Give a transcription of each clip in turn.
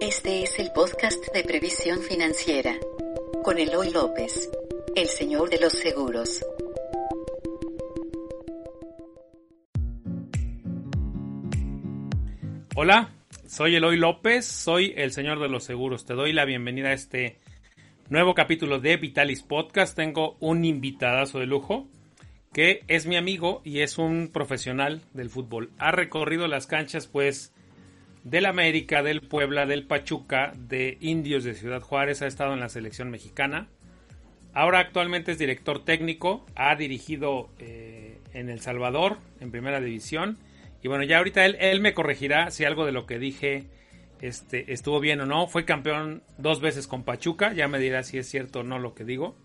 Este es el podcast de previsión financiera con Eloy López, el señor de los seguros. Hola, soy Eloy López, soy el señor de los seguros. Te doy la bienvenida a este nuevo capítulo de Vitalis Podcast. Tengo un invitadazo de lujo que es mi amigo y es un profesional del fútbol. Ha recorrido las canchas pues del América, del Puebla, del Pachuca, de Indios de Ciudad Juárez, ha estado en la selección mexicana. Ahora actualmente es director técnico, ha dirigido eh, en El Salvador, en primera división. Y bueno, ya ahorita él, me corregirá si algo de lo que dije este, estuvo bien o no. Fue campeón dos veces con Pachuca, ya me dirá si es cierto o no lo que digo.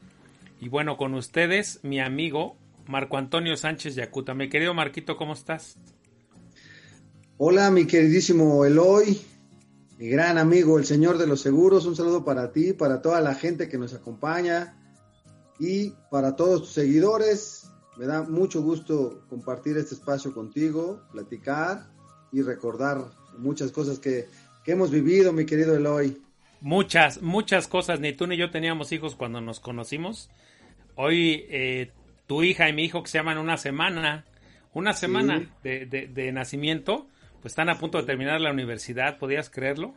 Y bueno, con ustedes, mi amigo Marco Antonio Sánchez Yacuta. Mi querido Marquito, ¿cómo estás? Hola, mi queridísimo Eloy, mi gran amigo, el señor de los seguros. Un saludo para ti, para toda la gente que nos acompaña y para todos tus seguidores. Me da mucho gusto compartir este espacio contigo, platicar y recordar muchas cosas que, hemos vivido, mi querido Eloy. Muchas, muchas cosas. Ni tú ni yo teníamos hijos cuando nos conocimos. Hoy eh, tu hija y mi hijo que se llaman una semana, una semana de, de, nacimiento, pues están a punto de terminar la universidad, ¿podías creerlo?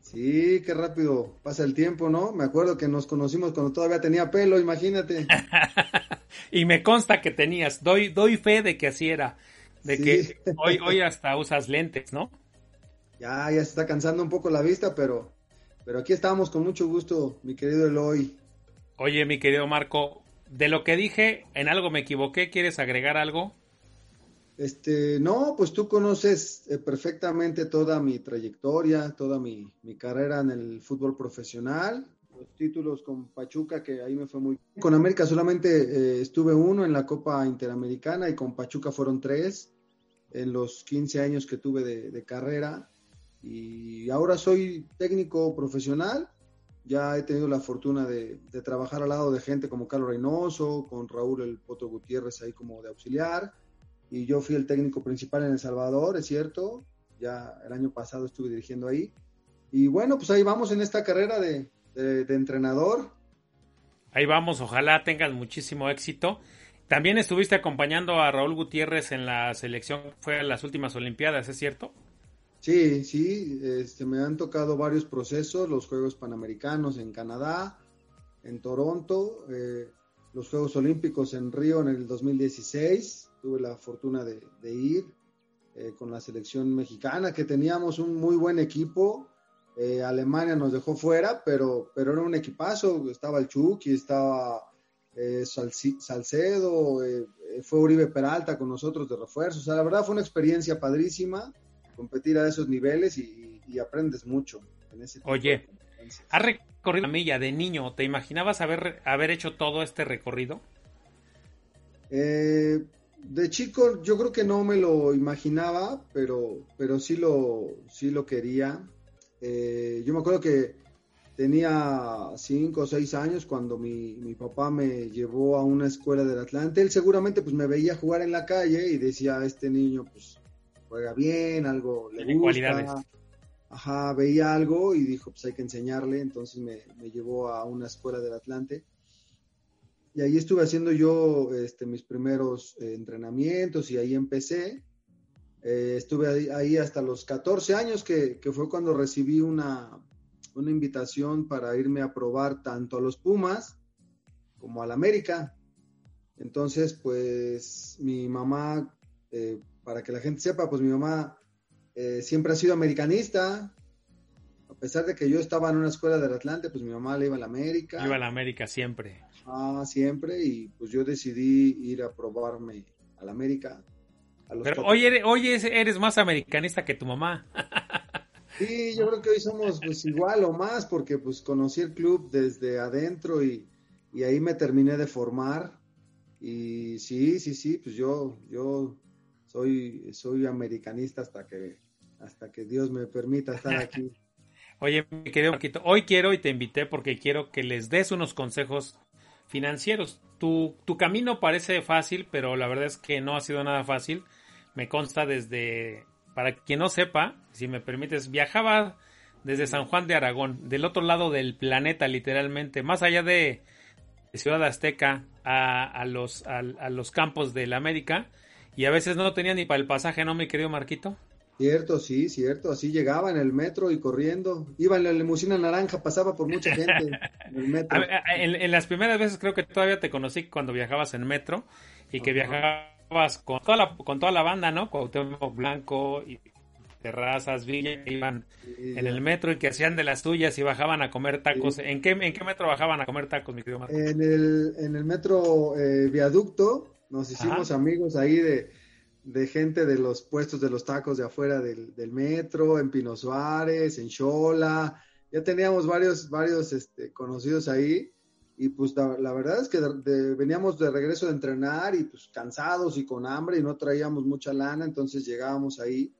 Sí, qué rápido pasa el tiempo, ¿no? Me acuerdo que nos conocimos cuando todavía tenía pelo, imagínate. y me consta que tenías, doy, doy fe de que así era, de que hoy, hoy hasta usas lentes, ¿no? Ya, ya se está cansando un poco la vista, pero, pero aquí estamos con mucho gusto, mi querido Eloy. Oye, mi querido Marco, de lo que dije, en algo me equivoqué, ¿quieres agregar algo? Este, no, pues tú conoces eh, perfectamente toda mi trayectoria, toda mi, carrera en el fútbol profesional, los títulos con Pachuca, que ahí me fue muy bien. Con América solamente eh, estuve uno en la Copa Interamericana y con Pachuca fueron tres en los 15 años que tuve de carrera. Y ahora soy técnico profesional, ya he tenido la fortuna de, de, trabajar al lado de gente como Carlos Reynoso, con Raúl El Potro Gutiérrez ahí como de auxiliar y yo fui el técnico principal en El Salvador, es cierto, ya el año pasado estuve dirigiendo ahí. Y bueno, pues ahí vamos en esta carrera de, entrenador. Ahí vamos, ojalá tengas muchísimo éxito. También estuviste acompañando a Raúl Gutiérrez en la selección, fue a las últimas Olimpiadas, ¿es cierto? Sí, sí, este, me han tocado varios procesos, los Juegos Panamericanos en Canadá, en Toronto, eh, los Juegos Olímpicos en Río en el 2016, tuve la fortuna de, ir eh, con la selección mexicana, que teníamos un muy buen equipo. Eh, Alemania nos dejó fuera, pero, pero era un equipazo. Estaba el Chucky, estaba eh, Salcedo, fue Uribe Peralta con nosotros de refuerzo. O sea, la verdad fue una experiencia padrísima competir a esos niveles y, aprendes mucho. En ese Oye, ¿has recorrido la milla de niño? ¿Te imaginabas haber, haber hecho todo este recorrido? Eh, de chico yo creo que no me lo imaginaba, pero, pero sí, lo, sí lo quería. Eh, yo me acuerdo que tenía cinco o seis años cuando mi, mi, papá me llevó a una escuela del Atlante. Él seguramente pues me veía jugar en la calle y decía, este niño pues juega bien, algo le gusta. Cualidades. Ajá, veía algo y dijo, pues hay que enseñarle. Entonces me, me llevó a una escuela del Atlante y ahí estuve haciendo yo este, mis primeros eh, entrenamientos y ahí empecé. Eh, estuve ahí, hasta los 14 años, que, fue cuando recibí una, una, invitación para irme a probar tanto a los Pumas como al América. Entonces, pues mi mamá, eh, para que la gente sepa, pues mi mamá siempre ha sido americanista, a pesar de que yo estaba en una escuela del Atlante, pues mi mamá le iba a la América. Iba a la América siempre. Ah, siempre, y pues yo decidí ir a probarme a la América. Pero hoy eres, hoy eres más americanista que tu mamá. sí, yo creo que hoy somos pues igual o más, porque pues conocí el club desde adentro y, y ahí me terminé de formar. Y sí, sí, sí, pues yo, yo soy, soy americanista hasta que, hasta que Dios me permita estar aquí. Oye, mi querido Marquito, hoy quiero y te invité porque quiero que les des unos consejos financieros. Tu, tu camino parece fácil, pero la verdad es que no ha sido nada fácil. Me consta desde, para quien no sepa, si me permites, viajaba desde San Juan de Aragón, del otro lado del planeta, literalmente, más allá de Ciudad Azteca a, los, a, los campos de la América, y a veces no tenía ni para el pasaje, ¿no, mi querido Marquito? Cierto, sí, cierto. Así llegaba en el metro y corriendo. Iba en la limusina naranja, pasaba por mucha gente en el metro. en, las primeras veces creo que todavía te conocí cuando viajabas en metro y que viajabas con toda la, con toda la banda, ¿no? Cuauhtémoc Blanco y Terrazas, Villa, iban en el metro y que hacían de las tuyas y bajaban a comer tacos. ¿En, qué, ¿En qué metro bajaban a comer tacos, mi querido Marco? En el, en el metro eh, Viaducto nos hicimos amigos ahí de de gente de los puestos de los tacos de afuera del, metro, en Pino Suárez, en Chola, ya teníamos varios, varios este, conocidos ahí y pues la, verdad es que veníamos de regreso de entrenar y pues cansados y con hambre y no traíamos mucha lana, entonces llegábamos ahí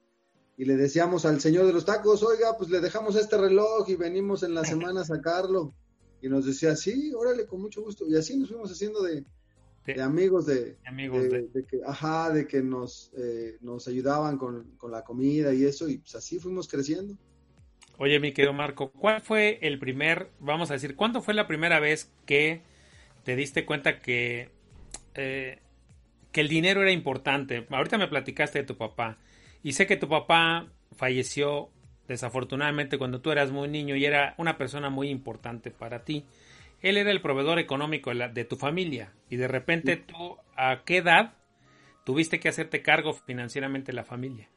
y le decíamos al señor de los tacos, oiga, pues le dejamos este reloj y venimos en la semana a sacarlo. Y nos decía, sí, órale, con mucho gusto. Y así nos fuimos haciendo de, de, amigos de, amigos de, que ajá de que nos eh, nos ayudaban con, la comida y eso y pues así fuimos creciendo. Oye mi querido Marco cuál fue el primer vamos a decir cuándo fue la primera vez que te diste cuenta que eh, que el dinero era importante ahorita me platicaste de tu papá y sé que tu papá falleció desafortunadamente cuando tú eras muy niño y era una persona muy importante para ti él era el proveedor económico de tu familia y de repente tú, ¿a qué edad tuviste que hacerte cargo financieramente de la familia?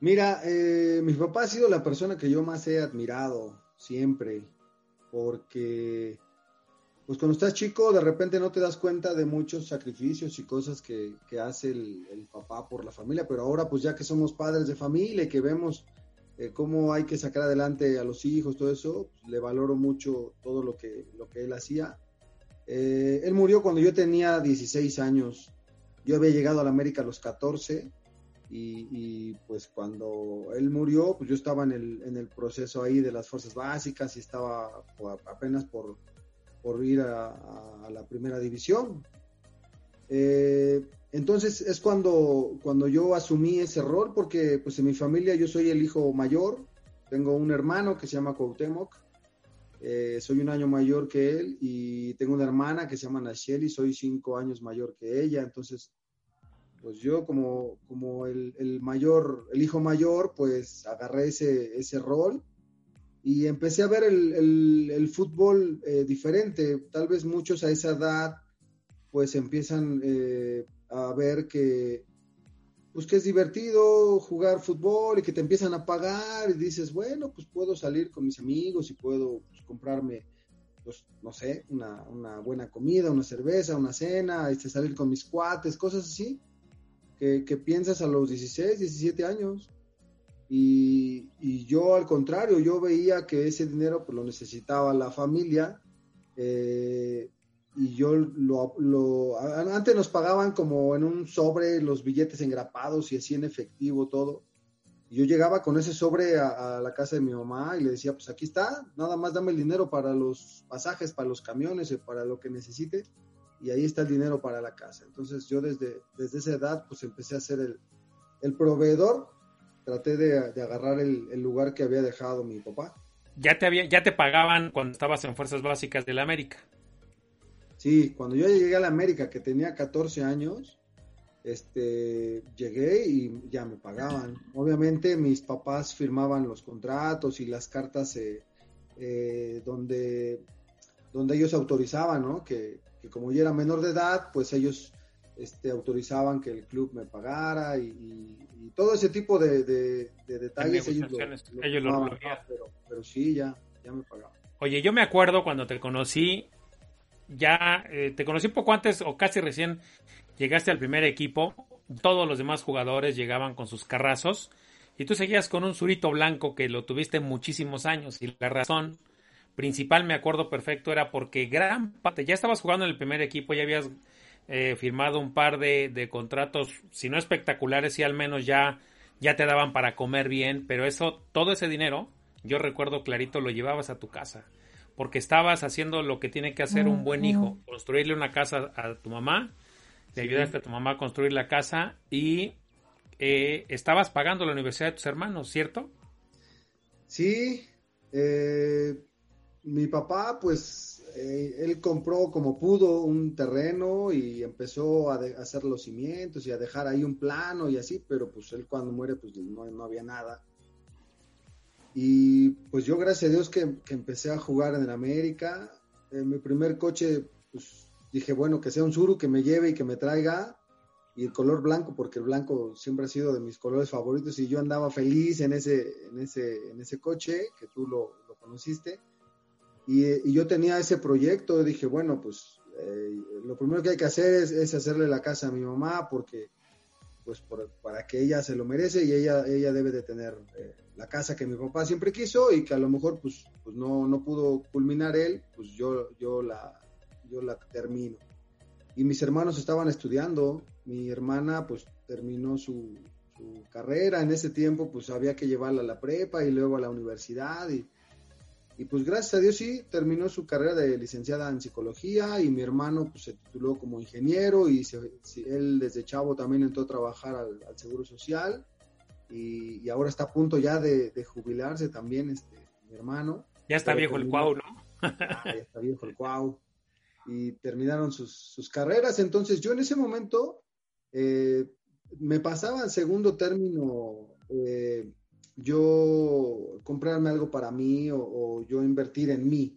Mira, eh, mi papá ha sido la persona que yo más he admirado siempre, porque pues cuando estás chico de repente no te das cuenta de muchos sacrificios y cosas que, hace el, el, papá por la familia, pero ahora pues ya que somos padres de familia y que vemos eh, cómo hay que sacar adelante a los hijos, todo eso, pues, le valoro mucho todo lo que, lo que él hacía. Eh, él murió cuando yo tenía 16 años. Yo había llegado a la América a los 14 y, pues cuando él murió, pues yo estaba en el, en el proceso ahí de las fuerzas básicas y estaba apenas por, por ir a, a, la primera división. Eh, entonces es cuando, cuando yo asumí ese rol, porque pues en mi familia yo soy el hijo mayor, tengo un hermano que se llama Cuauhtémoc, eh, soy un año mayor que él y tengo una hermana que se llama Nacheli, soy cinco años mayor que ella, entonces pues yo como, como el, mayor, el hijo mayor, pues agarré ese, ese rol y empecé a ver el, fútbol eh, diferente, tal vez muchos a esa edad pues empiezan eh, a ver que, pues que es divertido jugar fútbol y que te empiezan a pagar y dices, bueno, pues puedo salir con mis amigos y puedo pues, comprarme, pues, no sé, una, una, buena comida, una cerveza, una cena, este, salir con mis cuates, cosas así, que, que piensas a los 16, 17 años. Y, y, yo al contrario, yo veía que ese dinero pues, lo necesitaba la familia. Eh, y yo lo, lo, antes nos pagaban como en un sobre los billetes engrapados y así en efectivo todo. Yo llegaba con ese sobre a, la casa de mi mamá y le decía, pues aquí está, nada más dame el dinero para los pasajes, para los camiones para lo que necesite. Y ahí está el dinero para la casa. Entonces yo desde, desde esa edad pues empecé a ser el, el proveedor. Traté de, de agarrar el, el, lugar que había dejado mi papá. Ya te, había, ya te pagaban cuando estabas en Fuerzas Básicas de la América. Sí, cuando yo llegué a la América, que tenía 14 años, este, llegué y ya me pagaban. Obviamente mis papás firmaban los contratos y las cartas eh, eh, donde, donde ellos autorizaban, ¿no? Que, como yo era menor de edad, pues ellos este, autorizaban que el club me pagara y, todo ese tipo de, detalles ellos lo, pero, pero sí, ya, ya me pagaban. Oye, yo me acuerdo cuando te conocí, ya eh, te conocí poco antes o casi recién llegaste al primer equipo. Todos los demás jugadores llegaban con sus carrazos y tú seguías con un surito blanco que lo tuviste muchísimos años y la razón principal, me acuerdo perfecto, era porque gran parte, ya estabas jugando en el primer equipo, ya habías eh, firmado un par de, de, contratos, si no espectaculares, y al menos ya, ya te daban para comer bien, pero eso, todo ese dinero, yo recuerdo clarito, lo llevabas a tu casa porque estabas haciendo lo que tiene que hacer un buen hijo, construirle una casa a tu mamá, le ayudaste a tu mamá a construir la casa y eh, estabas pagando la universidad de tus hermanos, ¿cierto? Sí, eh, mi papá, pues, eh, él compró como pudo un terreno y empezó a, hacer los cimientos y a dejar ahí un plano y así, pero pues él cuando muere, pues no, no había nada. Y pues yo, gracias a Dios, que, que empecé a jugar en América. En mi primer coche, pues dije, bueno, que sea un Suru que me lleve y que me traiga. Y el color blanco, porque el blanco siempre ha sido de mis colores favoritos y yo andaba feliz en ese, en ese, en ese coche, que tú lo, lo conociste. Y, y, yo tenía ese proyecto, dije, bueno, pues eh, lo primero que hay que hacer es, es, hacerle la casa a mi mamá, porque pues por, para que ella se lo merece y ella, ella debe de tener eh, la casa que mi papá siempre quiso y que a lo mejor pues, pues no, no pudo culminar él, pues yo, yo, la, yo la termino. Y mis hermanos estaban estudiando, mi hermana pues terminó su, su carrera, en ese tiempo pues había que llevarla a la prepa y luego a la universidad y, y pues gracias a Dios sí, terminó su carrera de licenciada en psicología y mi hermano pues se tituló como ingeniero y se, él desde chavo también entró a trabajar al, al Seguro Social y, y, ahora está a punto ya de, de, jubilarse también este mi hermano. Ya está viejo terminó, el cuau, ¿no? ah, ya está viejo el cuau. Y terminaron sus, sus, carreras. Entonces yo en ese momento eh, me pasaba en segundo término eh, yo comprarme algo para mí o, o, yo invertir en mí.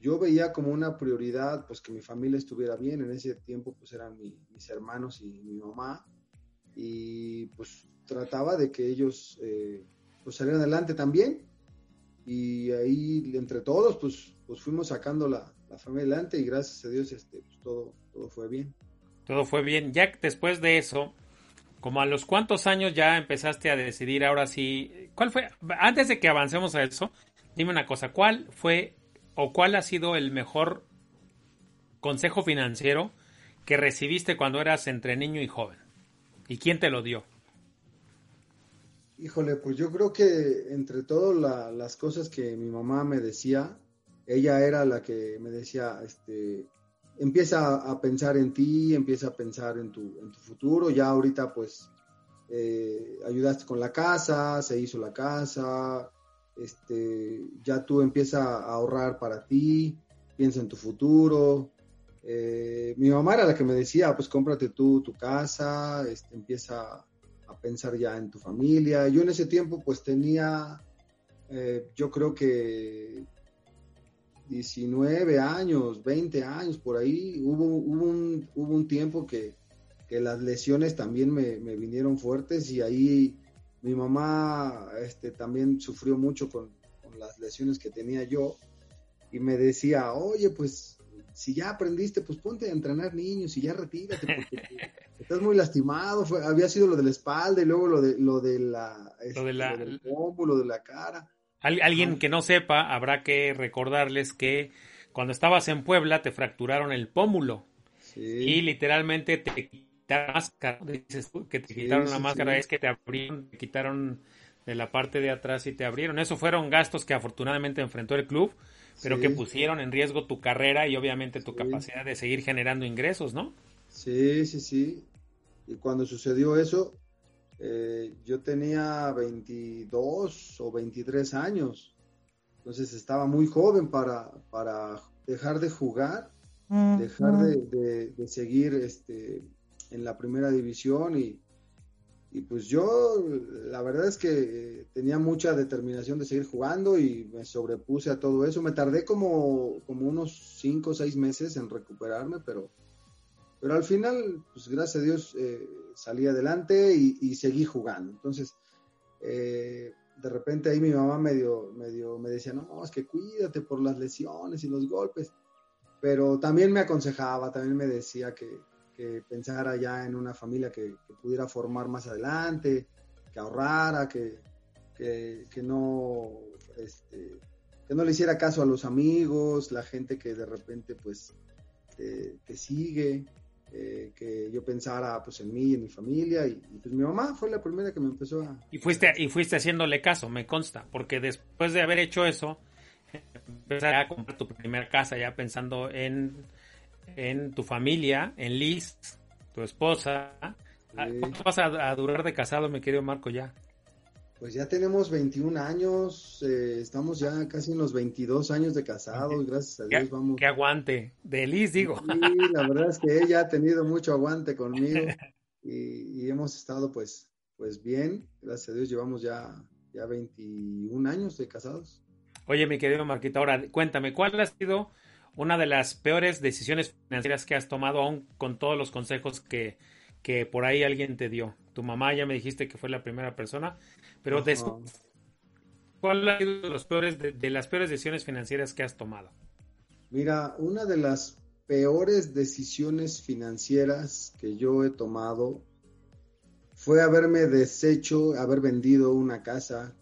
Yo veía como una prioridad pues que mi familia estuviera bien. En ese tiempo pues eran mi, mis hermanos y mi mamá. Y pues trataba de que ellos eh, pues salieran adelante también y ahí entre todos pues, pues fuimos sacando la, la familia adelante y gracias a Dios este, pues todo, todo fue bien. Todo fue bien. Ya después de eso, como a los cuántos años ya empezaste a decidir ahora sí, ¿cuál fue? Antes de que avancemos a eso, dime una cosa, ¿cuál fue o cuál ha sido el mejor consejo financiero que recibiste cuando eras entre niño y joven? ¿Y quién te lo dio? Híjole, pues yo creo que entre todas la, las cosas que mi mamá me decía, ella era la que me decía, este, empieza a pensar en ti, empieza a pensar en tu, futuro, ya ahorita pues eh, ayudaste con la casa, se hizo la casa, este, ya tú empiezas a ahorrar para ti, piensa en tu futuro. Eh, mi mamá era la que me decía, pues cómprate tú tu casa, este, empieza pensar ya en tu familia. Yo en ese tiempo pues tenía, eh, yo creo que 19 años, 20 años por ahí. Hubo, un, hubo un tiempo que, que las lesiones también me, vinieron fuertes y ahí mi mamá este, también sufrió mucho con, con las lesiones que tenía yo y me decía, oye, pues si ya aprendiste, pues ponte a entrenar niños y ya retírate estás muy lastimado. Fue, había sido lo de la espalda y luego lo de, lo de la, lo de la, lo del pómulo, de la cara. Al, alguien que no sepa, habrá que recordarles que cuando estabas en Puebla te fracturaron el pómulo sí. y literalmente te quitaron la máscara. Dices que te sí, quitaron la sí, máscara, es que te abrieron, te quitaron de la parte de atrás y te abrieron. Eso fueron gastos que afortunadamente enfrentó el club pero que pusieron en riesgo tu carrera y obviamente tu capacidad de seguir generando ingresos, ¿no? Sí, sí, sí. Y cuando sucedió eso, eh, yo tenía 22 o 23 años. Entonces estaba muy joven para, para dejar de jugar, dejar. De, de, de, seguir este, en la primera división y, y pues yo la verdad es que tenía mucha determinación de seguir jugando y me sobrepuse a todo eso. Me tardé como, como unos 5 o 6 meses en recuperarme, pero, pero al final, pues gracias a Dios eh, salí adelante y, seguí jugando. Entonces, eh, de repente ahí mi mamá medio, medio me decía, no, es que cuídate por las lesiones y los golpes. Pero también me aconsejaba, también me decía que, que pensara ya en una familia que, pudiera formar más adelante, que ahorrara, que, que, que no, este, que no le hiciera caso a los amigos, la gente que de repente pues te sigue, eh, que yo pensara pues en mí y en mi familia y, y, pues mi mamá fue la primera que me empezó a... Y fuiste, y fuiste haciéndole caso, me consta, porque después de haber hecho eso, empezaste a comprar tu primera casa ya pensando en en tu familia, en Liz, tu esposa. Sí. ¿Cuánto vas a, a, durar de casado, mi querido Marco, ya? Pues ya tenemos 21 años, eh, estamos ya casi en los 22 años de casados, gracias a Dios vamos. Que aguante, de Liz digo. Sí, la verdad es que ella ha tenido mucho aguante conmigo y, hemos estado pues, pues bien, gracias a Dios llevamos ya, ya 21 años de casados. Oye, mi querido Marquito, ahora cuéntame, ¿cuál ha sido una de las peores decisiones financieras que has tomado aún con todos los consejos que, que por ahí alguien te dio? Tu mamá ya me dijiste que fue la primera persona, pero ¿cuál ha sido de, los peores, de, las peores decisiones financieras que has tomado? Mira, una de las peores decisiones financieras que yo he tomado fue haberme deshecho, haber vendido una casa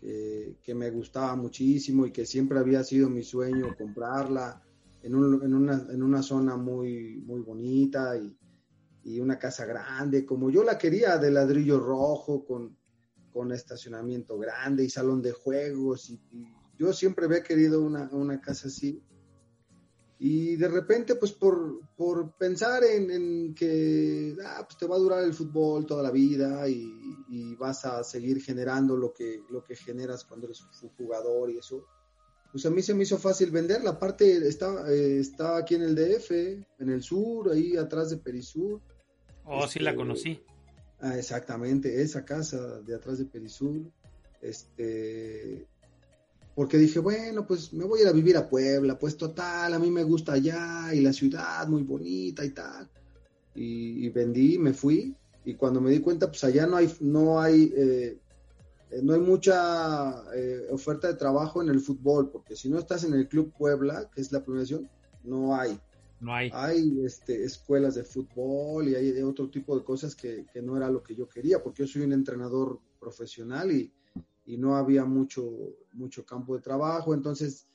que, me gustaba muchísimo y que siempre había sido mi sueño comprarla en, en, una, en una, zona muy, muy bonita y, y, una casa grande, como yo la quería, de ladrillo rojo, con, con estacionamiento grande y salón de juegos. Y, yo siempre había querido una, una, casa así. Y de repente, pues por, por pensar en, que ah, pues te va a durar el fútbol toda la vida y, y, vas a seguir generando lo que, lo que generas cuando eres un jugador y eso, pues a mí se me hizo fácil vender. La parte está, eh, está aquí en el DF, en el sur, ahí atrás de Perisur. Oh, sí la este, conocí. Ah, exactamente, esa casa de atrás de Perisur. Este, porque dije, bueno, pues me voy a ir a vivir a Puebla, pues total, a mí me gusta allá y la ciudad muy bonita y tal. Y, vendí, me fui y cuando me di cuenta, pues allá no hay, no hay, eh, no hay mucha eh, oferta de trabajo en el fútbol, porque si no estás en el Club Puebla, que es la promoción, no hay. No hay. Hay este, escuelas de fútbol y hay otro tipo de cosas que, no era lo que yo quería, porque yo soy un entrenador profesional y, no había mucho, mucho campo de trabajo. Entonces,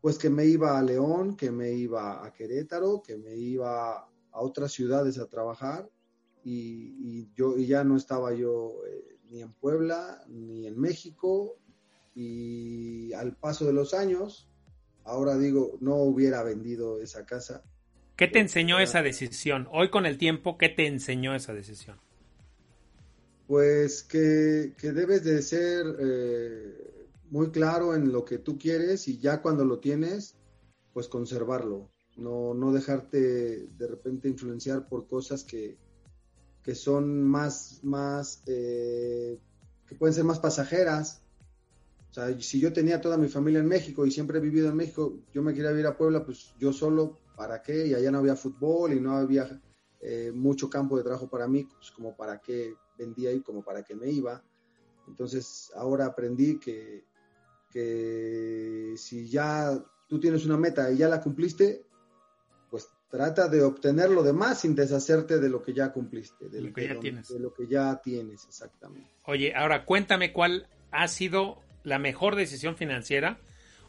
pues que me iba a León, que me iba a Querétaro, que me iba a otras ciudades a trabajar y, yo y ya no estaba yo eh, ni en Puebla ni en México y al paso de los años ahora digo, no hubiera vendido esa casa. ¿Qué te enseñó esa decisión? Hoy con el tiempo, ¿qué te enseñó esa decisión? Pues que, debes de ser eh, muy claro en lo que tú quieres y ya cuando lo tienes, pues conservarlo. No, no dejarte de repente influenciar por cosas que, que son más, más, eh, que pueden ser más pasajeras o sea, si yo tenía toda mi familia en México y siempre he vivido en México, yo me quería ir a Puebla, pues yo solo, ¿para qué? Y allá no había fútbol y no había eh, mucho campo de trabajo para mí, pues como para qué vendía y como para qué me iba. Entonces ahora aprendí que, que si ya tú tienes una meta y ya la cumpliste, pues trata de obtener lo demás sin deshacerte de lo que ya cumpliste, de lo, que, ya tienes. De lo que ya tienes, exactamente. Oye, ahora cuéntame cuál ha sido la mejor decisión financiera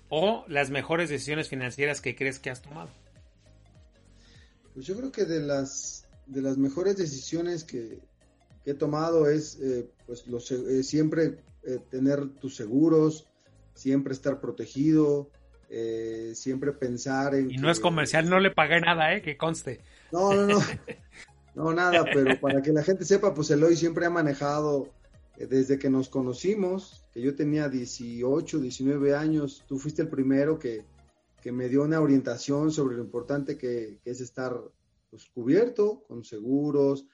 o las mejores decisiones financieras que crees que has tomado? Pues yo creo que de las, de las mejores decisiones que, he tomado es eh, pues eh, siempre eh, tener tus seguros, siempre estar protegido, siempre pensar en... Y no es comercial, no le pagué nada, ¿eh? Que conste. No, no, no. No, nada, pero para que la gente sepa, pues Eloy siempre ha manejado desde que nos conocimos, que yo tenía 18, 19 años, tú fuiste el primero que, me dio una orientación sobre lo importante que, es estar pues, cubierto con seguros,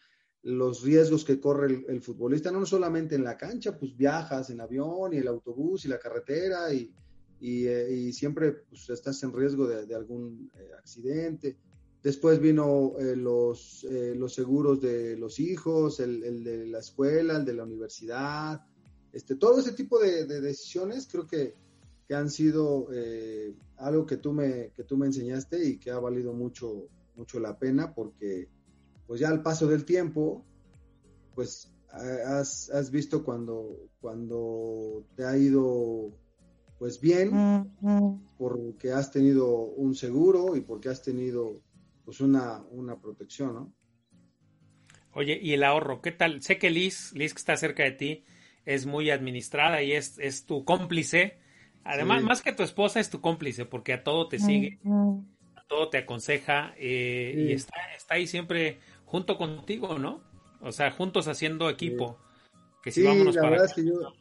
los riesgos que corre el, futbolista, no solamente en la cancha, pues viajas en avión y el autobús y la carretera y, eh, siempre pues, estás en riesgo de, algún eh, accidente. Después vino eh, los, eh, los seguros de los hijos, el, de la escuela, el de la universidad, este, todo ese tipo de, decisiones creo que, han sido eh, algo que tú, me, que tú me enseñaste y que ha valido mucho, mucho la pena porque pues ya al paso del tiempo, pues has, has visto cuando, cuando te ha ido pues bien, porque has tenido un seguro y porque has tenido pues una, una protección, ¿no? Oye, ¿y el ahorro? ¿Qué tal? Sé que Liz, Liz que está cerca de ti, es muy administrada y es, es tu cómplice. Además, más que tu esposa, es tu cómplice, porque a todo te sigue, a todo te aconseja eh, y está, está ahí siempre junto contigo, ¿no? O sea, juntos haciendo equipo. Que si vámonos la verdad es que yo,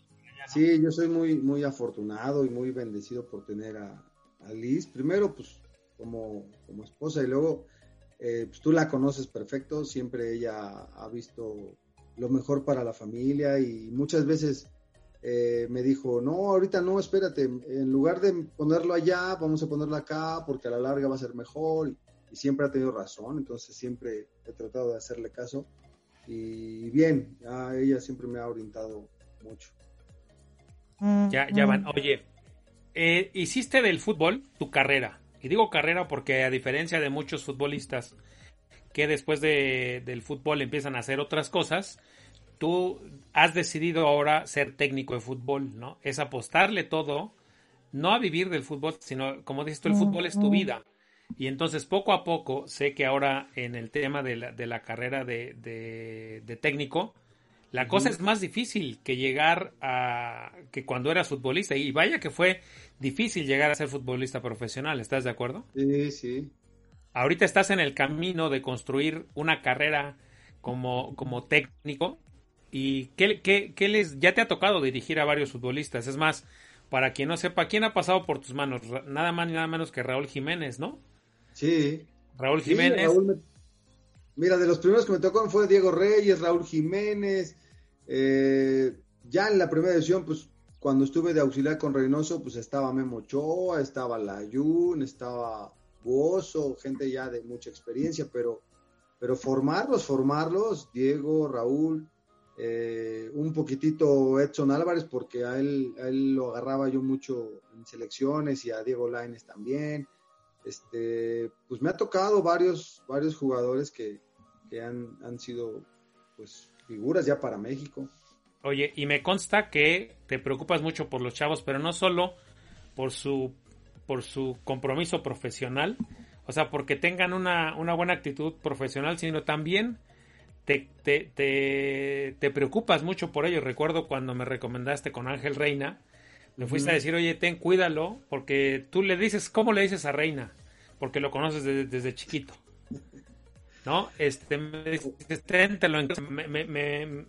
Sí, yo soy muy, muy afortunado y muy bendecido por tener a, Liz. Primero, pues, como, como esposa y luego, eh, pues tú la conoces perfecto. Siempre ella ha visto lo mejor para la familia y muchas veces eh, me dijo, no, ahorita no, espérate, en lugar de ponerlo allá, vamos a ponerlo acá porque a la larga va a ser mejor. Y, siempre ha tenido razón, entonces siempre he tratado de hacerle caso. Y bien, ella siempre me ha orientado mucho. Ya, ya van. Oye, eh, hiciste del fútbol tu carrera. Y digo carrera porque a diferencia de muchos futbolistas que después de, del fútbol empiezan a hacer otras cosas, tú has decidido ahora ser técnico de fútbol, ¿no? Es apostarle todo, no a vivir del fútbol, sino, como dices tú, el fútbol es tu vida. Y entonces poco a poco sé que ahora en el tema de la, de la carrera de, de, técnico, la cosa es más difícil que llegar a que cuando eras futbolista. Y vaya que fue difícil llegar a ser futbolista profesional, ¿estás de acuerdo? Sí, sí. Ahorita estás en el camino de construir una carrera como, como técnico. ¿Y qué, qué, qué les, ya te ha tocado dirigir a varios futbolistas? Es más, para quien no sepa, ¿quién ha pasado por tus manos? Nada más ni nada menos que Raúl Jiménez, ¿no? Sí. Raúl Jiménez. Mira, de los primeros que me tocó fue Diego Reyes, Raúl Jiménez. Eh, ya en la primera edición, pues cuando estuve de auxiliar con Reynoso, pues estaba Memo Ochoa, estaba Layun, estaba Bozo, gente ya de mucha experiencia, pero, pero formarlos, formarlos, Diego, Raúl, eh, un poquitito Edson Álvarez, porque a él, a él lo agarraba yo mucho en selecciones y a Diego Laines también este, pues me ha tocado varios, varios jugadores que, han, han, sido pues figuras ya para México. Oye, y me consta que te preocupas mucho por los chavos, pero no solo por su, por su compromiso profesional, o sea, porque tengan una, una buena actitud profesional, sino también te, te, te, te, preocupas mucho por ellos. Recuerdo cuando me recomendaste con Ángel Reina, me fuiste a decir, oye, ten, cuídalo, porque tú le dices, ¿cómo le dices a Reina? Porque lo conoces desde, chiquito. ¿No? Este, me,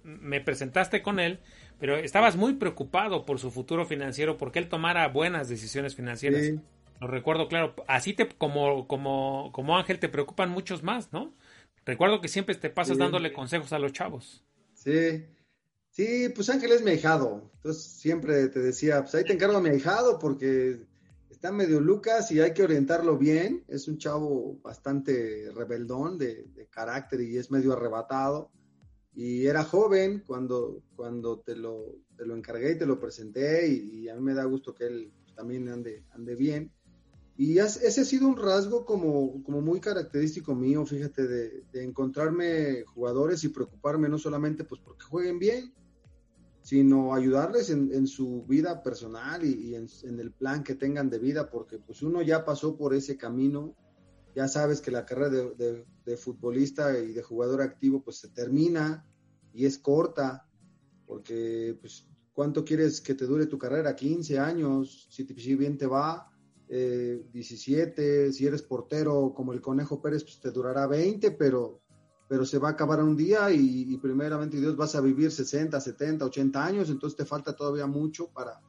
me, presentaste con él, pero estabas muy preocupado por su futuro financiero, porque él tomara buenas decisiones financieras. Lo recuerdo, claro. Así te, como, como, como Ángel, te preocupan muchos más, ¿no? Recuerdo que siempre te pasas dándole consejos a los chavos. Sí, Sí, pues Ángel es mi ahijado. Entonces siempre te decía, pues ahí te encargo a mi ahijado porque está medio Lucas y hay que orientarlo bien. Es un chavo bastante rebeldón de, carácter y es medio arrebatado. Y era joven cuando, cuando te, lo, te lo encargué y te lo presenté y, a mí me da gusto que él también ande, ande bien. Y ese ha sido un rasgo como, como muy característico mío, fíjate, de, de, encontrarme jugadores y preocuparme no solamente pues porque jueguen bien, sino ayudarles en, su vida personal y, en, el plan que tengan de vida, porque pues uno ya pasó por ese camino, ya sabes que la carrera de, futbolista y de jugador activo pues se termina y es corta, porque pues cuánto quieres que te dure tu carrera, 15 años, si, si bien te va, 17, eh, si eres portero como el Conejo Pérez pues te durará 20, pero pero se va a acabar un día y, primeramente Dios vas a vivir 60, 70, 80 años, entonces te falta todavía mucho para,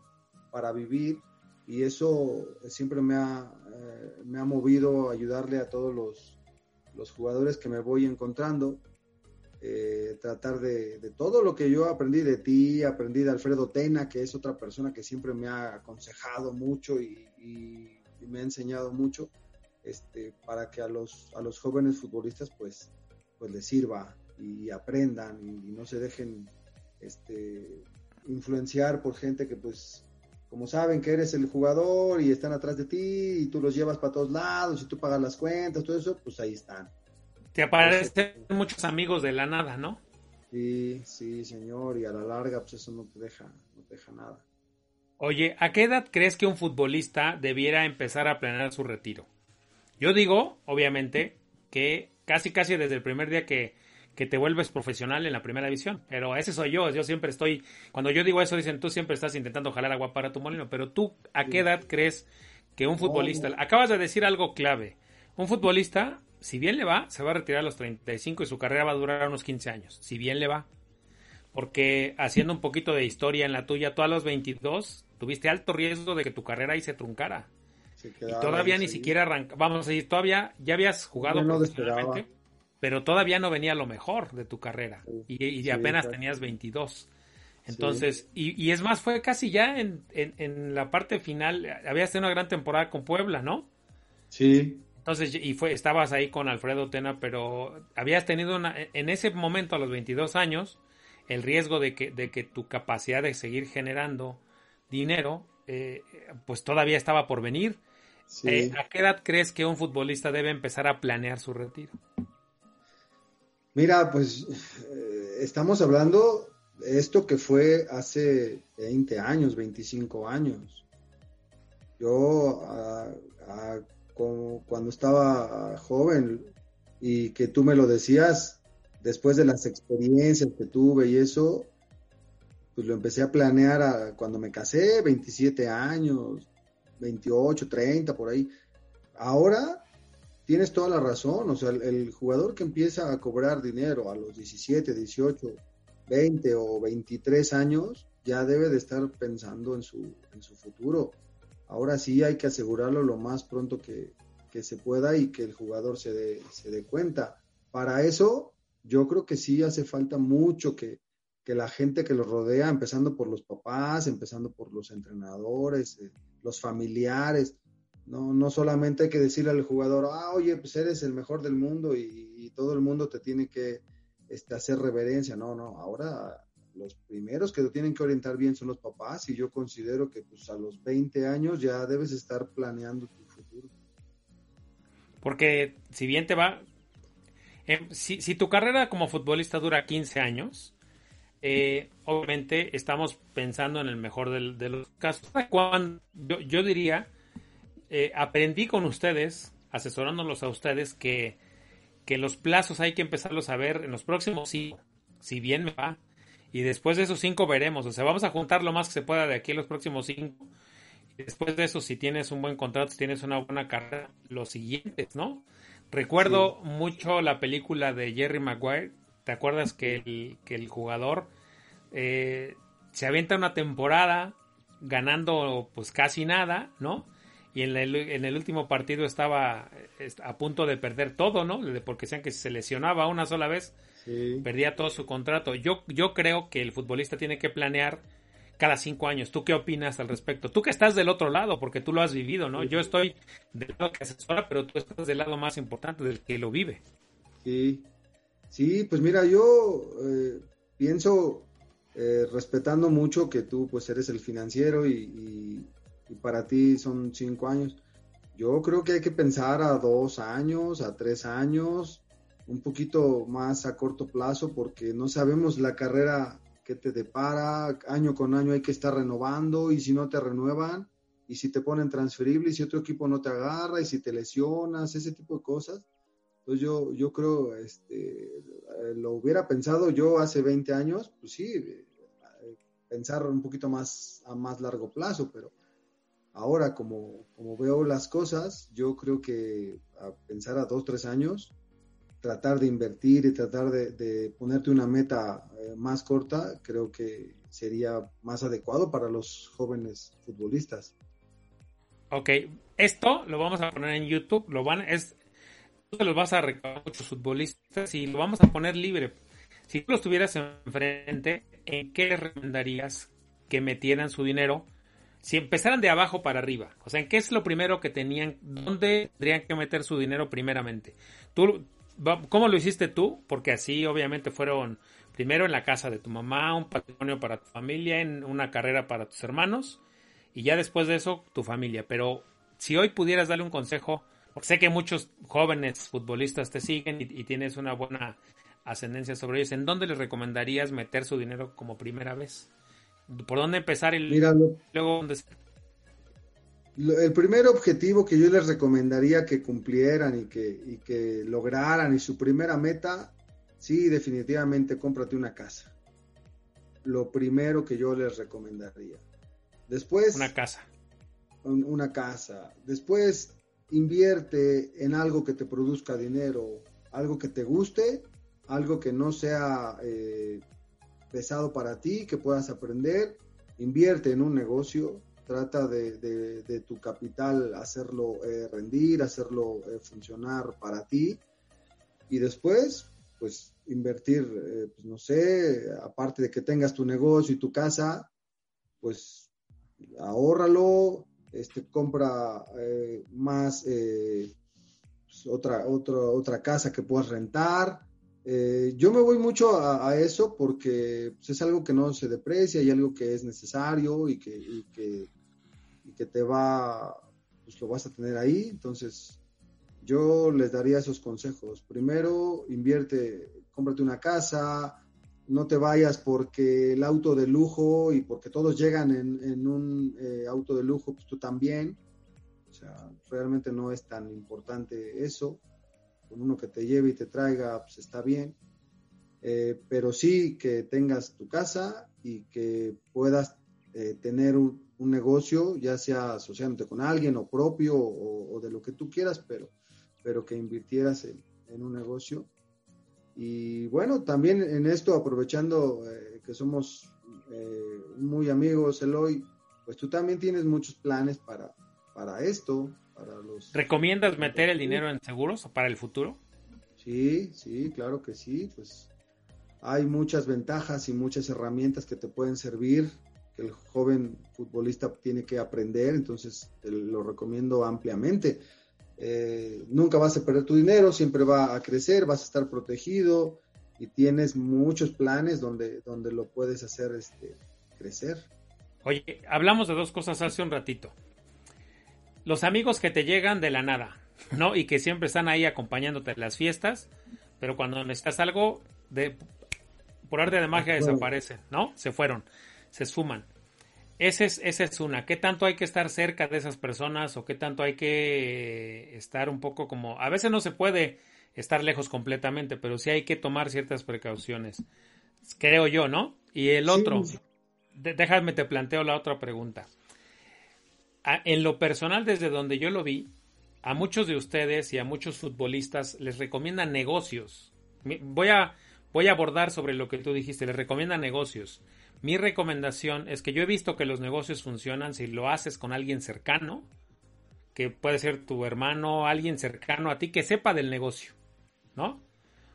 para vivir. Y eso siempre me ha, eh, me ha movido a ayudarle a todos los, los jugadores que me voy encontrando, eh, tratar de, de, todo lo que yo aprendí de ti, aprendí de Alfredo Tena, que es otra persona que siempre me ha aconsejado mucho y, y, y me ha enseñado mucho, este, para que a los, a los jóvenes futbolistas pues pues les sirva y aprendan y, no se dejen este, influenciar por gente que pues como saben que eres el jugador y están atrás de ti y tú los llevas para todos lados y tú pagas las cuentas, todo eso, pues ahí están. Te aparecen muchos amigos de la nada, ¿no? Sí, sí, señor, y a la larga pues eso no te deja, no te deja nada. Oye, ¿a qué edad crees que un futbolista debiera empezar a planear su retiro? Yo digo, obviamente, que casi casi desde el primer día que, te vuelves profesional en la primera división. Pero ese soy yo, yo siempre estoy, cuando yo digo eso dicen, tú siempre estás intentando jalar agua para tu molino, pero tú, ¿a qué edad crees que un futbolista, acabas de decir algo clave, un futbolista, si bien le va, se va a retirar a los 35 y su carrera va a durar unos 15 años, si bien le va. porque haciendo un poquito de historia en la tuya, tú a los 22 tuviste alto riesgo de que tu carrera ahí se truncara. Y todavía ni siquiera arranca, vamos a decir, todavía ya habías jugado profesionalmente, pero todavía no venía lo mejor de tu carrera y, apenas tenías 22. Entonces, y, es más, fue casi ya en, en, la parte final, habías tenido una gran temporada con Puebla, ¿no? Sí. Entonces, y fue, estabas ahí con Alfredo Tena, pero habías tenido una, en ese momento, a los 22 años, el riesgo de que, de que tu capacidad de seguir generando dinero, eh, pues todavía estaba por venir. Eh, ¿A qué edad crees que un futbolista debe empezar a planear su retiro? Mira, pues eh, estamos hablando de esto que fue hace 20 años, 25 años. Yo, cuando estaba joven y que tú me lo decías, después de las experiencias que tuve y eso, pues lo empecé a planear cuando me casé, 27 años, 28, 30, por ahí. Ahora tienes toda la razón, o sea, el, jugador que empieza a cobrar dinero a los 17, 18, 20 o 23 años, ya debe de estar pensando en su, en su futuro. Ahora sí hay que asegurarlo lo más pronto que, se pueda y que el jugador se se dé cuenta. Para eso, yo creo que sí hace falta mucho que, que la gente que los rodea, empezando por los papás, empezando por los entrenadores, eh, los familiares, no, no solamente hay que decirle al jugador, ah, oye, pues eres el mejor del mundo y, todo el mundo te tiene que este, hacer reverencia. No, no, ahora los primeros que lo tienen que orientar bien son los papás y yo considero que pues a los 20 años ya debes estar planeando tu futuro. Porque si bien te va, em, si, si, tu carrera como futbolista dura 15 años, eh, obviamente estamos pensando en el mejor de los casos. Cuando, yo diría eh, aprendí con ustedes, asesorándolos a ustedes, que, que los plazos hay que empezarlos a ver en los próximos cinco, si bien me va. Y después de esos cinco veremos. O sea, vamos a juntar lo más que se pueda de aquí en los próximos cinco. Y después de eso, si tienes un buen contrato, si tienes una buena carrera, los siguientes, ¿no? Recuerdo mucho la película de Jerry Maguire. ¿Te acuerdas que el, que el jugador eh, se avienta una temporada ganando pues casi nada, ¿no? y en el, último partido estaba a punto de perder todo, ¿no? Porque sean que se lesionaba una sola vez, perdía todo su contrato. Yo, yo creo que el futbolista tiene que planear cada cinco años. ¿Tú qué opinas al respecto? Tú que estás del otro lado, porque tú lo has vivido, ¿no? Yo estoy del lado que asesora, pero tú estás del lado más importante, del que lo vive. Sí, sí, pues mira, yo eh, pienso, eh, respetando mucho que tú pues eres el financiero y y para ti son cinco años. Yo creo que hay que pensar a dos años, a tres años, un poquito más a corto plazo, porque no sabemos la carrera que te depara, año con año hay que estar renovando y si no te renuevan y si te ponen transferible y si otro equipo no te agarra y si te lesionas, ese tipo de cosas. Entonces yo, yo creo, este, lo hubiera pensado yo hace 20 años, pues sí, eh, pensar un poquito más a más largo plazo, pero Ahora, como, como veo las cosas, yo creo que a pensar a dos, tres años, tratar de invertir y tratar de, ponerte una meta eh, más corta, creo que sería más adecuado para los jóvenes futbolistas. Ok, esto lo vamos a poner en YouTube, lo van, es, tú los vas a recabar muchos futbolistas y lo vamos a poner libre. Si tú los tuvieras enfrente, ¿en qué les recomendarías que metieran su dinero si empezaran de abajo para arriba, o sea, ¿en qué es lo primero que tenían, dónde tendrían que meter su dinero primeramente? ¿Tú, ¿Cómo lo hiciste tú? Porque así obviamente fueron primero en la casa de tu mamá, un patrimonio para tu familia, en una carrera para tus hermanos y ya después de eso tu familia. Pero si hoy pudieras darle un consejo, porque sé que muchos jóvenes futbolistas te siguen y, tienes una buena ascendencia sobre ellos, ¿en dónde les recomendarías meter su dinero como primera vez? ¿Por dónde empezar y luego dónde... El primer objetivo que yo les recomendaría que cumplieran y que, y que lograran y su primera meta, sí, definitivamente cómprate una casa. Lo primero que yo les recomendaría. Después... Una casa. una casa. Después invierte en algo que te produzca dinero, algo que te guste, algo que no sea eh, pesado para ti, que puedas aprender, invierte en un negocio, trata de, tu capital hacerlo eh, rendir, hacerlo eh, funcionar para ti. Y después, pues invertir, pues, no sé, aparte de que tengas tu negocio y tu casa, pues ahórralo, este, compra más pues, otra, otra, otra casa que puedas rentar. yo me voy mucho a, eso porque pues, es algo que no se deprecia y algo que es necesario y que, y que que te va, pues lo vas a tener ahí. Entonces, yo les daría esos consejos. Primero, invierte, cómprate una casa, no te vayas porque el auto de lujo y porque todos llegan en, un eh, auto de lujo, pues tú también. O sea, realmente no es tan importante eso. Con uno que te lleve y te traiga, pues está bien. Eh, pero sí que tengas tu casa y que puedas eh, tener un, un negocio, ya sea asociándote con alguien o propio o, de lo que tú quieras, pero, pero que invirtieras en, un negocio. Y bueno, también en esto, aprovechando eh, que somos eh, muy amigos, Eloy, pues tú también tienes muchos planes para, para esto, para los... ¿Recomiendas meter el dinero en seguros para el futuro? Sí, sí, claro que sí, pues hay muchas ventajas y muchas herramientas que te pueden servir que el joven futbolista tiene que aprender, entonces te lo recomiendo ampliamente. Eh, nunca vas a perder tu dinero, siempre va a crecer, vas a estar protegido y tienes muchos planes donde, donde lo puedes hacer este, crecer. Oye, hablamos de dos cosas hace un ratito. Los amigos que te llegan de la nada, ¿no? Y que siempre están ahí acompañándote en las fiestas, pero cuando necesitas algo, de, por arte de magia desaparecen, ¿no? Se fueron se suman. Esa es, esa es una. ¿Qué tanto hay que estar cerca de esas personas o qué tanto hay que estar un poco como... A veces no se puede estar lejos completamente, pero sí hay que tomar ciertas precauciones. Creo yo, ¿no? Y el otro, déjame te planteo la otra pregunta. en lo personal, desde donde yo lo vi, a muchos de ustedes y a muchos futbolistas les recomiendan negocios. Voy a, voy a abordar sobre lo que tú dijiste, les recomiendan negocios. Mi recomendación es que yo he visto que los negocios funcionan si lo haces con alguien cercano, que puede ser tu hermano, alguien cercano a ti que sepa del negocio, ¿no?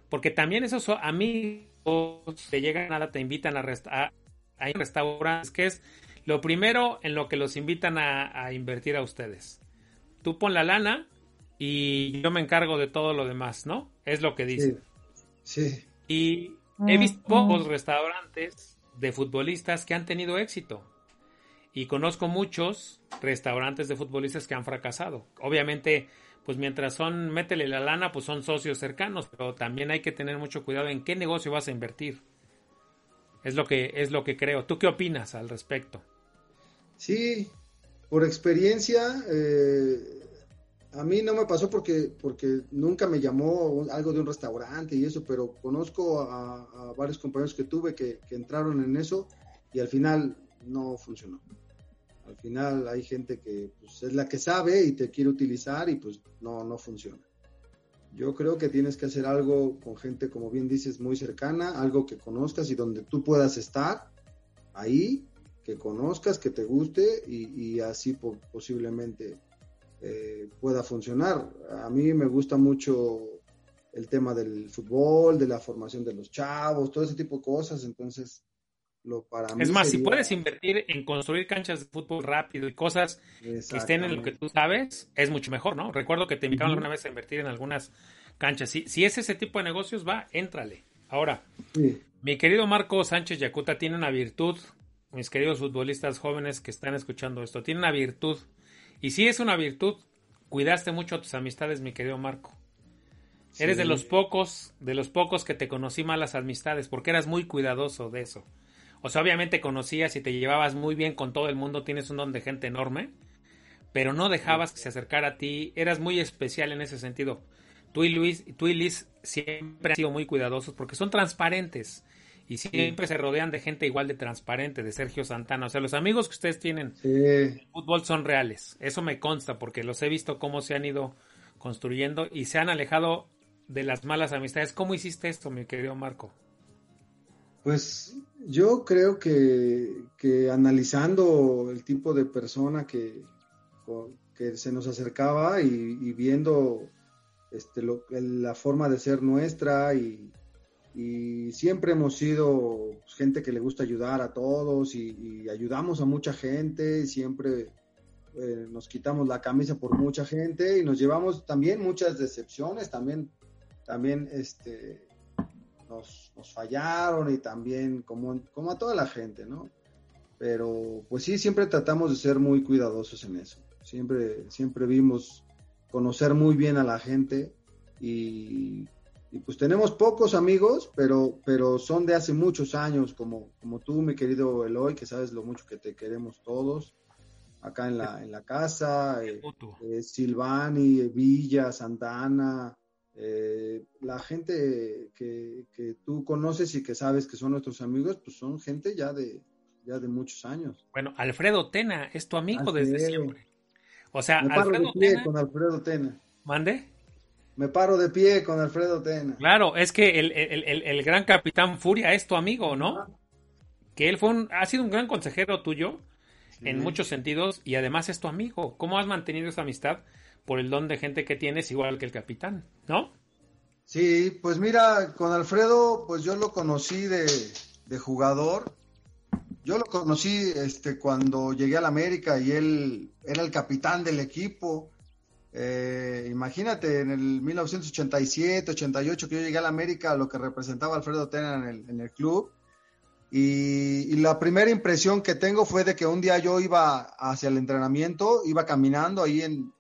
Porque también esos amigos que llegan nada te invitan a, a, a restaurantes, que es lo primero en lo que los invitan a, invertir a ustedes. Tú pon la lana y yo me encargo de todo lo demás, ¿no? Es lo que dicen. Sí. Y he visto pocos restaurantes de futbolistas que han tenido éxito. Y conozco muchos restaurantes de futbolistas que han fracasado. Obviamente, pues mientras son, métele la lana, pues son socios cercanos, pero también hay que tener mucho cuidado en qué negocio vas a invertir. Es lo que, es lo que creo. ¿Tú qué opinas al respecto? Sí, por experiencia, eh, a mí no me pasó porque, porque nunca me llamó algo de un restaurante y eso, pero conozco a, varios compañeros que tuve que, entraron en eso y al final no funcionó. Al final hay gente que pues, es la que sabe y te quiere utilizar y pues no, no funciona. Yo creo que tienes que hacer algo con gente, como bien dices, muy cercana, algo que conozcas y donde tú puedas estar ahí, que conozcas, que te guste y, y así posiblemente eh, pueda funcionar. A mí me gusta mucho el tema del fútbol, de la formación de los chavos, todo ese tipo de cosas, entonces lo para mí Es más, si puedes invertir en construir canchas de fútbol rápido y cosas que estén en lo que tú sabes, es mucho mejor, ¿no? Recuerdo que te invitaron alguna vez a invertir en algunas canchas. Si, si es ese tipo de negocios, va, éntrale. Ahora, mi querido Marco Sánchez Yacuta tiene una virtud, mis queridos futbolistas jóvenes que están escuchando esto, tiene una virtud y sí es una virtud, cuidaste mucho a tus amistades, mi querido Marco. Eres de los pocos, de los pocos que te conocí malas amistades, porque eras muy cuidadoso de eso. O sea, obviamente conocías y te llevabas muy bien con todo el mundo, tienes un don de gente enorme, pero no dejabas que se acercara a ti, eras muy especial en ese sentido. Tú y Luis, tú y Liz siempre han sido muy cuidadosos porque son transparentes y siempre se rodean de gente igual de transparente, de Sergio Santana. O sea, los amigos que ustedes tienen en fútbol son reales. Eso me consta porque los he visto cómo se han ido construyendo y se han alejado de las malas amistades. ¿Cómo hiciste esto, mi querido Marco? Pues yo creo que, analizando el tipo de persona que, que se nos acercaba y, viendo este, la forma de ser nuestra y, siempre hemos sido gente que le gusta ayudar a todos y, ayudamos a mucha gente, siempre eh, nos quitamos la camisa por mucha gente y nos llevamos también muchas decepciones, también, también este, nos, fallaron y también como, como a toda la gente, ¿no? Pero pues sí, siempre tratamos de ser muy cuidadosos en eso. Siempre, siempre vimos conocer muy bien a la gente y, pues tenemos pocos amigos, pero, pero son de hace muchos años, como, como tú, mi querido Eloy, que sabes lo mucho que te queremos todos acá en la, en la casa, eh, eh, Silvani, Villa, Santana, eh, la gente que, que, tú conoces y que sabes que son nuestros amigos, pues son gente ya de, ya de muchos años. Bueno, Alfredo Tena es tu amigo desde siempre. O sea, Me pie con Alfredo Tena. ¿Mande? Me paro de pie con Alfredo Tena. Claro, es que el, el, el, el gran capitán Furia es tu amigo, ¿no? Que él fue un, ha sido un gran consejero tuyo en muchos sentidos y además es tu amigo. ¿Cómo has mantenido esa amistad? por el don de gente que tienes, igual que el capitán, ¿no? Sí, pues mira, con Alfredo, pues yo lo conocí de, jugador. Yo lo conocí este, cuando llegué a la América y él era el capitán del equipo. Eh, imagínate, en el 1987, 88 que yo llegué a la América, lo que representaba Alfredo Tena en el, en el club. Y, y, la primera impresión que tengo fue de que un día yo iba hacia el entrenamiento, iba caminando ahí en,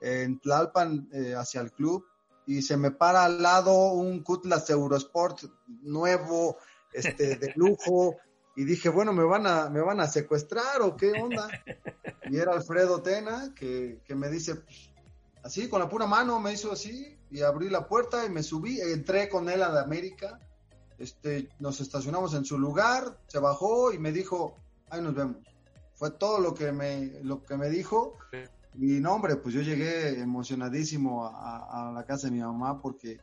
en Tlalpan eh, hacia el club y se me para al lado un Cutlass Eurosport nuevo, este, de lujo, y dije, bueno, me van a, me van a secuestrar o qué onda. Y era Alfredo Tena que, que me dice, así, con la pura mano me hizo así, y abrí la puerta y me subí, entré con él a la América, este, nos estacionamos en su lugar, se bajó y me dijo, ahí nos vemos. Fue todo lo que me, lo que me dijo. Y no, hombre, pues yo llegué emocionadísimo a, la casa de mi mamá porque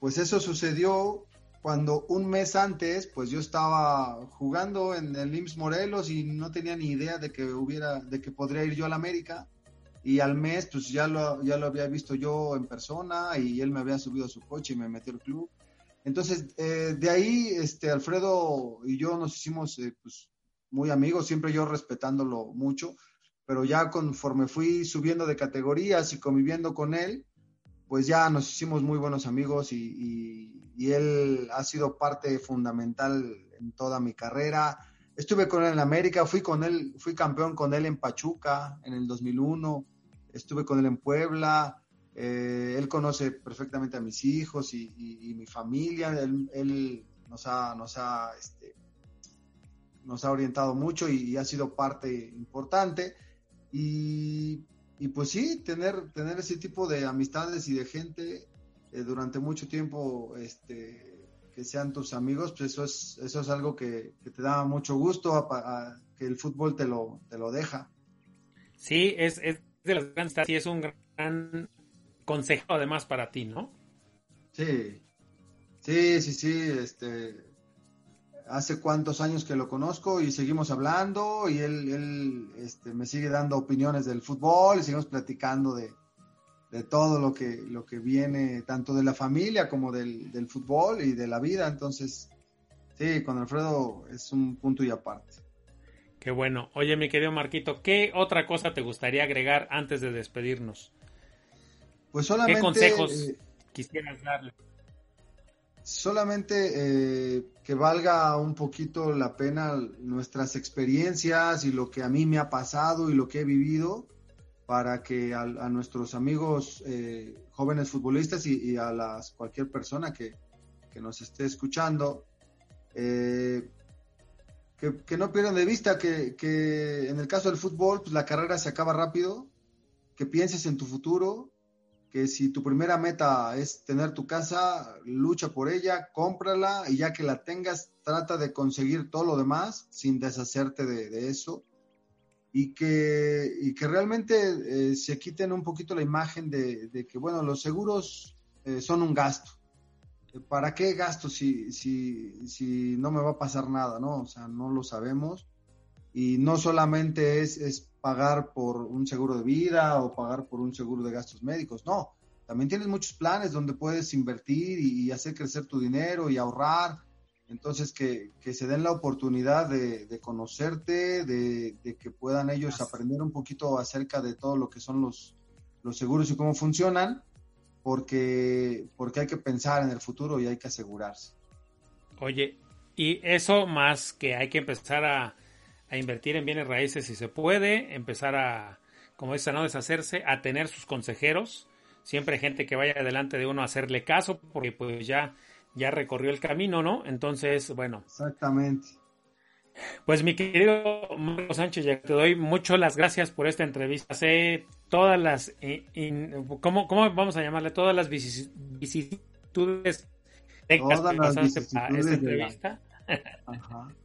pues eso sucedió cuando un mes antes, pues yo estaba jugando en el IMSS Morelos y no tenía ni idea de que hubiera, de que podría ir yo a la América. Y al mes, pues ya lo, ya lo había visto yo en persona y él me había subido a su coche y me metió al club. Entonces, eh, de ahí, este, Alfredo y yo nos hicimos, eh, pues, muy amigos, siempre yo respetándolo mucho pero ya conforme fui subiendo de categorías y conviviendo con él, pues ya nos hicimos muy buenos amigos y, él ha sido parte fundamental en toda mi carrera. Estuve con él en América, fui con él, fui campeón con él en Pachuca en el 2001, estuve con él en Puebla, eh, él conoce perfectamente a mis hijos y, mi familia, él, nos ha, nos ha, este, nos ha orientado mucho y, ha sido parte importante. Y, pues sí, tener, tener ese tipo de amistades y de gente eh, durante mucho tiempo este, que sean tus amigos, pues eso es, eso es algo que, te da mucho gusto, que el fútbol te lo, te lo deja. Sí, es, es de las grandes y es un gran consejo además para ti, ¿no? Sí, sí, sí, sí, este, hace cuántos años que lo conozco y seguimos hablando y él, él este, me sigue dando opiniones del fútbol y seguimos platicando de, todo lo que, lo que viene, tanto de la familia como del, del, fútbol y de la vida. Entonces, sí, con Alfredo es un punto y aparte. Qué bueno. Oye, mi querido Marquito, ¿qué otra cosa te gustaría agregar antes de despedirnos? Pues solamente... ¿Qué consejos eh, quisieras darle? solamente eh, que valga un poquito la pena nuestras experiencias y lo que a mí me ha pasado y lo que he vivido para que a, nuestros amigos eh, jóvenes futbolistas y, a las cualquier persona que, nos esté escuchando eh, que, no pierdan de vista que, que, en el caso del fútbol pues la carrera se acaba rápido que pienses en tu futuro que si tu primera meta es tener tu casa, lucha por ella, cómprala y ya que la tengas, trata de conseguir todo lo demás sin deshacerte de, eso. Y que, y que realmente eh, se quiten un poquito la imagen de, que, bueno, los seguros eh, son un gasto. ¿Para qué gasto si, si, si no me va a pasar nada, no? O sea, no lo sabemos. Y no solamente es, es pagar por un seguro de vida o pagar por un seguro de gastos médicos, no. También tienes muchos planes donde puedes invertir y, hacer crecer tu dinero y ahorrar. Entonces, que, que se den la oportunidad de, de conocerte, de, de, que puedan ellos aprender un poquito acerca de todo lo que son los, los seguros y cómo funcionan porque, porque hay que pensar en el futuro y hay que asegurarse. Oye, y eso más que hay que empezar a, invertir en bienes raíces si se puede, empezar a, como dice, no deshacerse, a tener sus consejeros, siempre gente que vaya adelante de uno a hacerle caso, porque pues ya, ya recorrió el camino, ¿no? Entonces, bueno. Exactamente. Pues mi querido Marco Sánchez, ya te doy muchas las gracias por esta entrevista. Sé todas las, ¿cómo, ¿cómo, vamos a llamarle? Todas las vicisitudes todas las esta entrevista.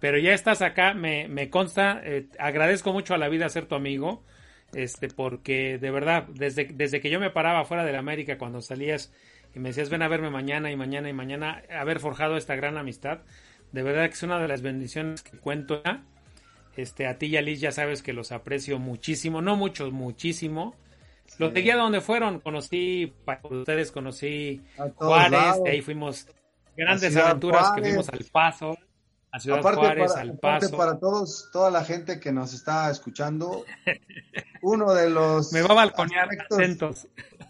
Pero ya estás acá, me, me consta, eh, agradezco mucho a la vida ser tu amigo, este, porque de verdad, desde, desde que yo me paraba fuera de la América cuando salías y me decías ven a verme mañana y mañana y mañana, haber forjado esta gran amistad, de verdad que es una de las bendiciones que cuento ya. Este, a ti y a Liz ya sabes que los aprecio muchísimo, no mucho, muchísimo. Los de guía donde fueron, conocí para ustedes, conocí Juárez, de ahí fuimos grandes aventuras que fuimos al Paso, a Ciudad Juárez, al Paso. para todos, toda la gente que nos está escuchando, uno de los me va a balconear acentos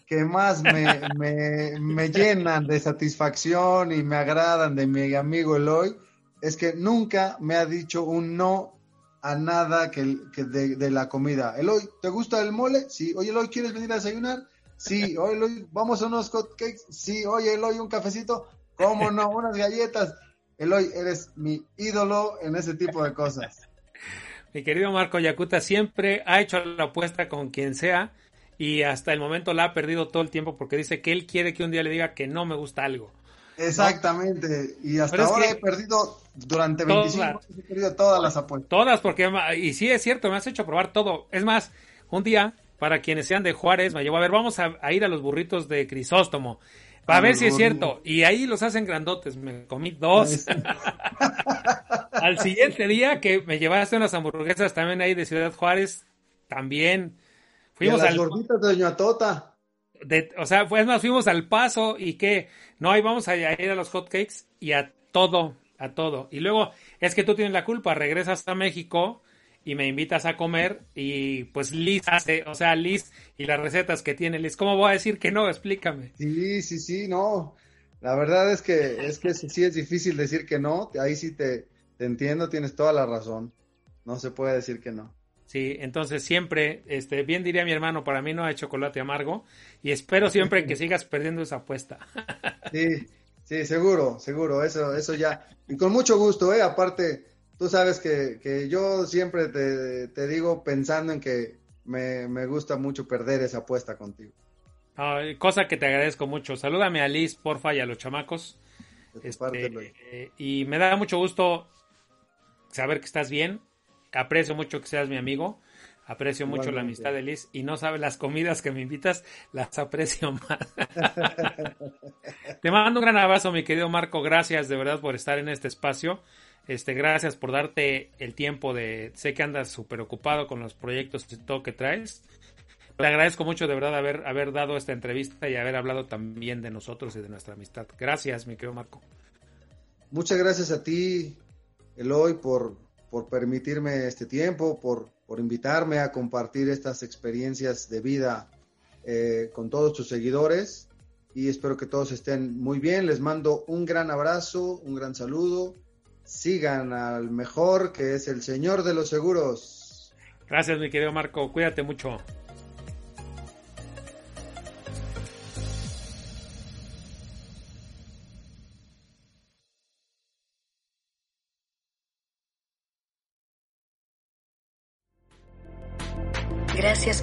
que más me, me, me llenan de satisfacción y me agradan de mi amigo Eloy es que nunca me ha dicho un no a nada que, de, la comida. Eloy, ¿te gusta el mole? Sí. Oye, Eloy, ¿quieres venir a desayunar? Sí. Oye, Eloy, ¿vamos a unos hotcakes? Sí. Oye, Eloy, ¿un cafecito? ¿Cómo no? Unas galletas. Eloy, eres mi ídolo en ese tipo de cosas. Mi querido Marco Yacuta siempre ha hecho la apuesta con quien sea y hasta el momento la ha perdido todo el tiempo porque dice que él quiere que un día le diga que no me gusta algo. Exactamente. Y hasta ahora he perdido durante 25 años, he perdido todas las apuestas. Todas, porque, y sí es cierto, me has hecho probar todo. Es más, un día, para quienes sean de Juárez, me llevó a ver, vamos a, ir a los burritos de Crisóstomo. Para ver si es cierto. Y ahí los hacen grandotes. Me comí dos. Al siguiente día que me llevaste unas hamburguesas también ahí de Ciudad Juárez, también. Fuimos las gorditas de Doña Tota o sea, pues más, fuimos al paso y que, no, ahí vamos a ir a los hotcakes y a todo, a todo. Y luego, es que tú tienes la culpa, regresas a México y me invitas a comer y pues Liz hace, o sea, Liz y las recetas que tiene Liz, ¿cómo voy a decir que no? Explícame. Sí, sí, sí, no. La verdad es que es que sí es difícil decir que no, ahí sí te, te entiendo, tienes toda la razón. No se puede decir que no. Sí, entonces siempre, este, bien diría mi hermano, para mí no hay chocolate amargo y espero siempre que sigas perdiendo esa apuesta. Sí, sí, seguro, seguro, eso, eso ya. Y con mucho gusto, ¿eh? Aparte, tú sabes que, que yo siempre te, te, digo pensando en que me, me, gusta mucho perder esa apuesta contigo. cosa que te agradezco mucho. Salúdame a Liz, porfa, y a los chamacos. Este, eh, y me da mucho gusto saber que estás bien aprecio mucho que seas mi amigo, aprecio mucho la amistad de Liz y no sabes las comidas que me invitas, las aprecio más. Te mando un gran abrazo, mi querido Marco, gracias de verdad por estar en este espacio. Este, gracias por darte el tiempo de, sé que andas súper ocupado con los proyectos y todo que traes. Te agradezco mucho de verdad haber, haber dado esta entrevista y haber hablado también de nosotros y de nuestra amistad. Gracias, mi querido Marco. Muchas gracias a ti, Eloy, por, por permitirme este tiempo, por, por invitarme a compartir estas experiencias de vida eh, con todos tus seguidores y espero que todos estén muy bien. Les mando un gran abrazo, un gran saludo. Sigan al mejor que es el Señor de los Seguros. Gracias mi querido Marco, cuídate mucho.